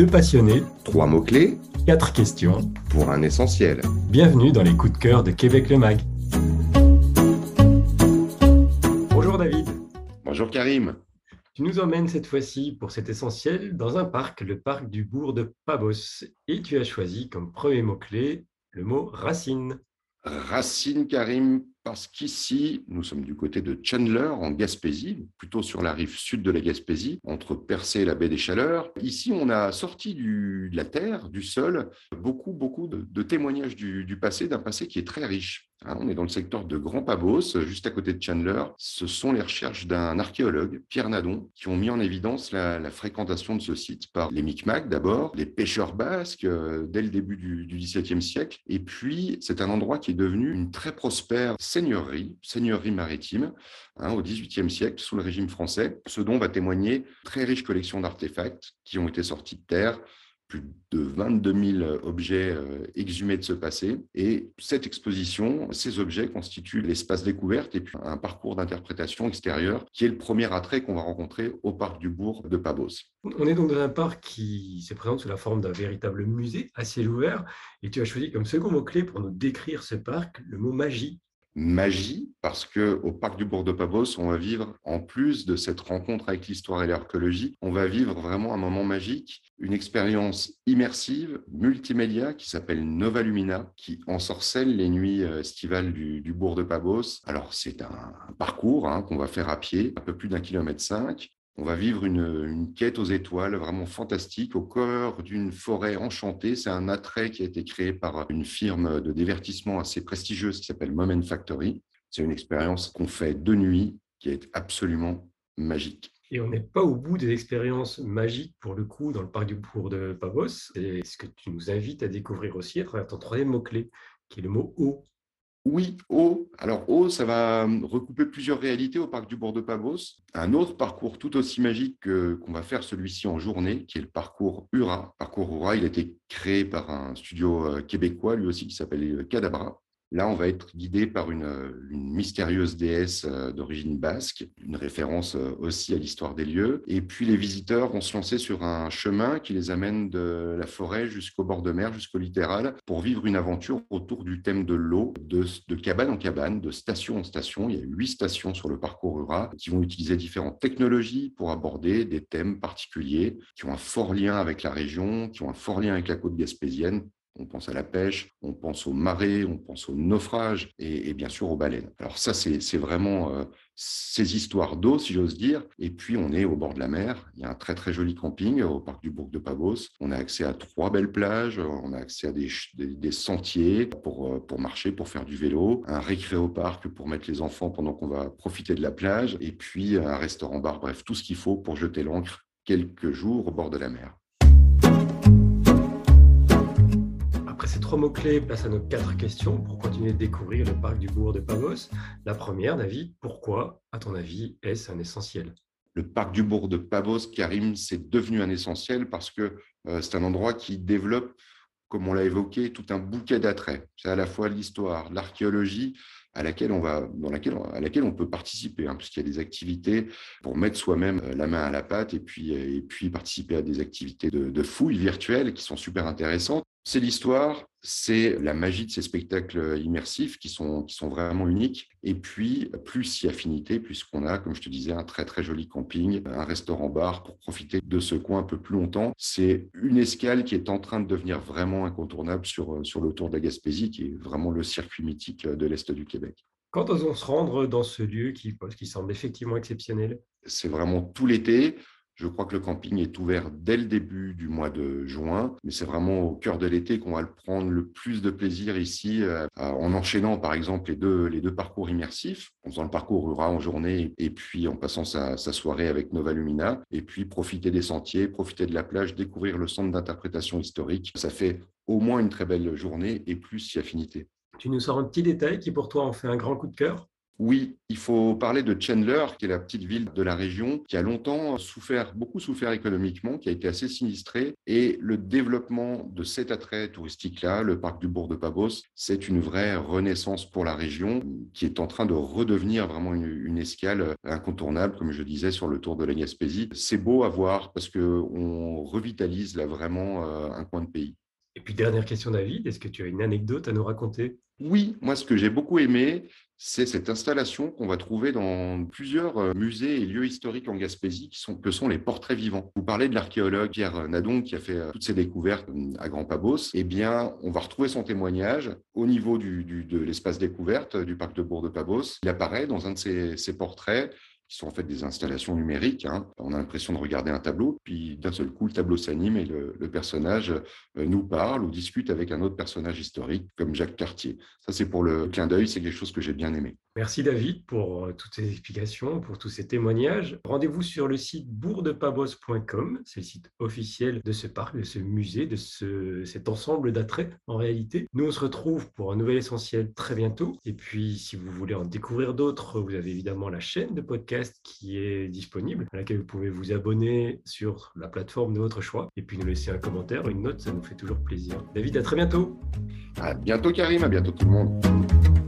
Deux passionnés, Trois mots-clés quatre questions. pour un essentiel. Bienvenue dans les coups de cœur de Québec le Mag. Bonjour David. Bonjour Karim. Tu nous emmènes cette fois-ci pour cet essentiel dans un parc, le parc du bourg de Pabos. Et tu as choisi comme premier mot-clé le mot racine. Racine Karim, parce qu'ici, nous sommes du côté de Chandler, en Gaspésie, plutôt sur la rive sud de la Gaspésie, entre Percé et la baie des Chaleurs. Ici, on a sorti de la terre, du sol, beaucoup, beaucoup de, témoignages du passé, d'un passé qui est très riche. Hein, on est dans le secteur de Grand Pabos, juste à côté de Chandler. Ce sont les recherches d'un archéologue, Pierre Nadon, qui ont mis en évidence la, fréquentation de ce site par les Micmacs d'abord, les pêcheurs basques euh, dès le début du, XVIIe siècle. Et puis, c'est un endroit qui est devenu une très prospère seigneurie, seigneurie maritime, hein, au XVIIIe siècle, sous le régime français, ce dont va témoigner très riche collection d'artefacts qui ont été sortis de terre, plus de 22 000 objets euh, exhumés de ce passé. Et cette exposition, ces objets constituent l'espace découverte et puis un parcours d'interprétation extérieure qui est le premier attrait qu'on va rencontrer au parc du bourg de Pabos. On est donc dans un parc qui se présente sous la forme d'un véritable musée à ciel ouvert. Et tu as choisi comme second mot-clé pour nous décrire ce parc le mot magie. Magie parce que au parc du Bourg de Pabos, on va vivre en plus de cette rencontre avec l'histoire et l'archéologie, on va vivre vraiment un moment magique, une expérience immersive, multimédia qui s'appelle Nova Lumina, qui ensorcelle les nuits euh, estivales du, Bourg de Pabos. Alors c'est un, un parcours hein, qu'on va faire à pied, un peu plus d'un kilomètre cinq. On va vivre une, quête aux étoiles vraiment fantastique au cœur d'une forêt enchantée. C'est un attrait qui a été créé par une firme de divertissement assez prestigieuse qui s'appelle Moment Factory. C'est une expérience qu'on fait de nuit qui est absolument magique. Et on n'est pas au bout des expériences magiques pour le coup dans le parc du bourg de Pabos. C'est ce que tu nous invites à découvrir aussi à travers ton troisième mot-clé, qui est le mot eau. Oui, eau. Alors, eau, ça va recouper plusieurs réalités au parc du Bourg de Pabos. Un autre parcours tout aussi magique que- qu'on va faire celui-ci en journée, qui est le parcours URA. Parcours URA, il a été créé par un studio euh, québécois, lui aussi, qui s'appelle Cadabra. Là, on va être guidé par une, mystérieuse déesse euh, d'origine basque, une référence euh, aussi à l'histoire des lieux. Et puis, les visiteurs vont se lancer sur un chemin qui les amène de la forêt jusqu'au bord de mer, jusqu'au littoral, pour vivre une aventure autour du thème de l'eau, de, de cabane en cabane, de station en station. Il y a huit stations sur le parcours rural qui vont utiliser différentes technologies pour aborder des thèmes particuliers qui ont un fort lien avec la région, qui ont un fort lien avec la côte gaspésienne, on pense à la pêche, on pense aux marées, on pense au naufrage et, bien sûr aux baleines. Alors ça, c'est vraiment euh, ces histoires d'eau, si j'ose dire. Et puis, on est au bord de la mer. Il y a un très, très joli camping au parc du Bourg de Pabos. On a accès à trois belles plages. On a accès à des, sentiers pour, euh, pour marcher, pour faire du vélo. Un récréo-parc pour mettre les enfants pendant qu'on va profiter de la plage. Et puis, un restaurant-bar. Bref, tout ce qu'il faut pour jeter l'ancre quelques jours au bord de la mer. Trois mots-clés, place à nos quatre questions pour continuer de découvrir le parc du bourg de Pavos. La première, David, pourquoi, à ton avis, est-ce un essentiel? Le parc du bourg de Pavos, Karim, c'est devenu un essentiel parce que euh, c'est un endroit qui développe, comme on l'a évoqué, tout un bouquet d'attraits. C'est à la fois l'histoire, l'archéologie, à laquelle on va, dans laquelle, à laquelle on peut participer, hein, puisqu'il y a des activités pour mettre soi-même euh, la main à la pâte et puis, euh, participer à des activités de fouilles virtuelles qui sont super intéressantes. C'est l'histoire, c'est la magie de ces spectacles immersifs qui sont, qui sont vraiment uniques. Et puis, plus si affinité, puisqu'on a, comme je te disais, un très très joli camping, un restaurant-bar pour profiter de ce coin un peu plus longtemps. C'est une escale qui est en train de devenir vraiment incontournable sur, sur le tour de la Gaspésie, qui est vraiment le circuit mythique de l'Est du Québec. Quand osons se rendre dans ce lieu qui, qui semble effectivement exceptionnel? C'est vraiment tout l'été. Je crois que le camping est ouvert dès le début du mois de juin, mais c'est vraiment au cœur de l'été qu'on va le prendre le plus de plaisir ici, euh, en enchaînant par exemple les deux, les deux parcours immersifs, en faisant le parcours rural en journée et puis en passant sa, sa soirée avec Nova Lumina, et puis profiter des sentiers, profiter de la plage, découvrir le centre d'interprétation historique. Ça fait au moins une très belle journée et plus si affinité. Tu nous sors un petit détail qui pour toi en fait un grand coup de cœur? Oui, il faut parler de Chandler, qui est la petite ville de la région, qui a longtemps souffert, beaucoup souffert économiquement, qui a été assez sinistrée. Et le développement de cet attrait touristique-là, le parc du bourg de Pabos, c'est une vraie renaissance pour la région qui est en train de redevenir vraiment une, escale incontournable, comme je disais, sur le tour de la Gaspésie. C'est beau à voir parce qu'on revitalise là vraiment euh, un coin de pays. Et puis, dernière question, David, est-ce que tu as une anecdote à nous raconter? Oui, moi, ce que j'ai beaucoup aimé, c'est cette installation qu'on va trouver dans plusieurs euh, musées et lieux historiques en Gaspésie, que sont les portraits vivants. Vous parlez de l'archéologue Pierre Nadon, qui a fait euh, toutes ces découvertes euh, à Grand Pabos. Eh bien, on va retrouver son témoignage au niveau de l'espace découverte du parc de Bourg de Pabos. Il apparaît dans un de ses portraits qui sont en fait des installations numériques. Hein. On a l'impression de regarder un tableau, puis d'un seul coup, le tableau s'anime et le, personnage euh, nous parle ou discute avec un autre personnage historique, comme Jacques Cartier. Ça, c'est pour le clin d'œil, c'est quelque chose que j'ai bien aimé. Merci David pour euh, toutes ces explications, pour tous ces témoignages. Rendez-vous sur le site bourdepabos.com, c'est le site officiel de ce parc, de ce musée, de ce, cet ensemble d'attraits en réalité. Nous, on se retrouve pour un nouvel essentiel très bientôt. Et puis, si vous voulez en découvrir d'autres, vous avez évidemment la chaîne de podcast qui est disponible, à laquelle vous pouvez vous abonner sur la plateforme de votre choix et puis nous laisser un commentaire, une note, ça nous fait toujours plaisir. David, à très bientôt. À bientôt Karim, à bientôt tout le monde.